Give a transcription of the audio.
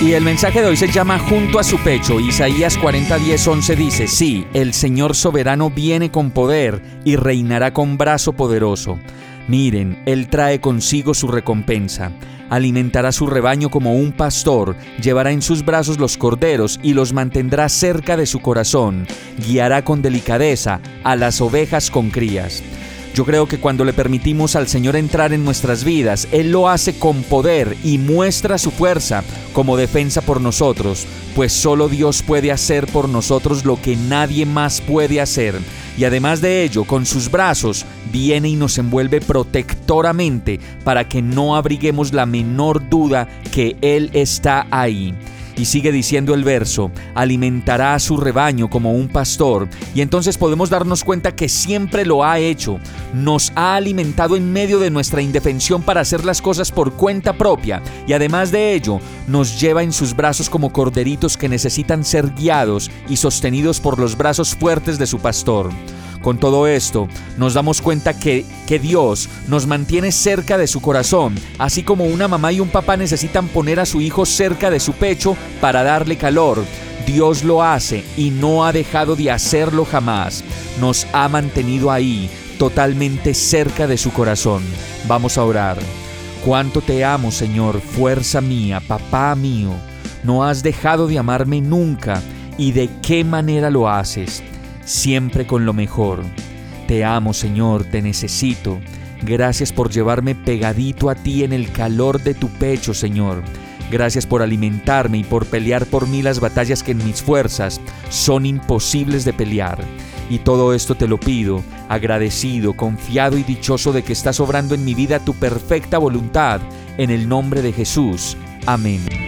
Y el mensaje de hoy se llama Junto a su pecho. Isaías 40, 10, 11 dice, Sí, el Señor soberano viene con poder y reinará con brazo poderoso. Miren, Él trae consigo su recompensa. Alimentará su rebaño como un pastor, llevará en sus brazos los corderos y los mantendrá cerca de su corazón. Guiará con delicadeza a las ovejas con crías. Yo creo que cuando le permitimos al Señor entrar en nuestras vidas, Él lo hace con poder y muestra su fuerza como defensa por nosotros, pues solo Dios puede hacer por nosotros lo que nadie más puede hacer y además de ello, con sus brazos, viene y nos envuelve protectoramente para que no abriguemos la menor duda que Él está ahí. Y sigue diciendo el verso, alimentará a su rebaño como un pastor. Y entonces podemos darnos cuenta que siempre lo ha hecho. Nos ha alimentado en medio de nuestra indefensión para hacer las cosas por cuenta propia. Y además de ello, nos lleva en sus brazos como corderitos que necesitan ser guiados y sostenidos por los brazos fuertes de su pastor. Con todo esto, nos damos cuenta que, que Dios nos mantiene cerca de su corazón, así como una mamá y un papá necesitan poner a su hijo cerca de su pecho para darle calor. Dios lo hace y no ha dejado de hacerlo jamás. Nos ha mantenido ahí, totalmente cerca de su corazón. Vamos a orar. Cuánto te amo, Señor, fuerza mía, papá mío. No has dejado de amarme nunca y de qué manera lo haces siempre con lo mejor. Te amo, Señor, te necesito. Gracias por llevarme pegadito a ti en el calor de tu pecho, Señor. Gracias por alimentarme y por pelear por mí las batallas que en mis fuerzas son imposibles de pelear. Y todo esto te lo pido, agradecido, confiado y dichoso de que estás obrando en mi vida tu perfecta voluntad, en el nombre de Jesús. Amén.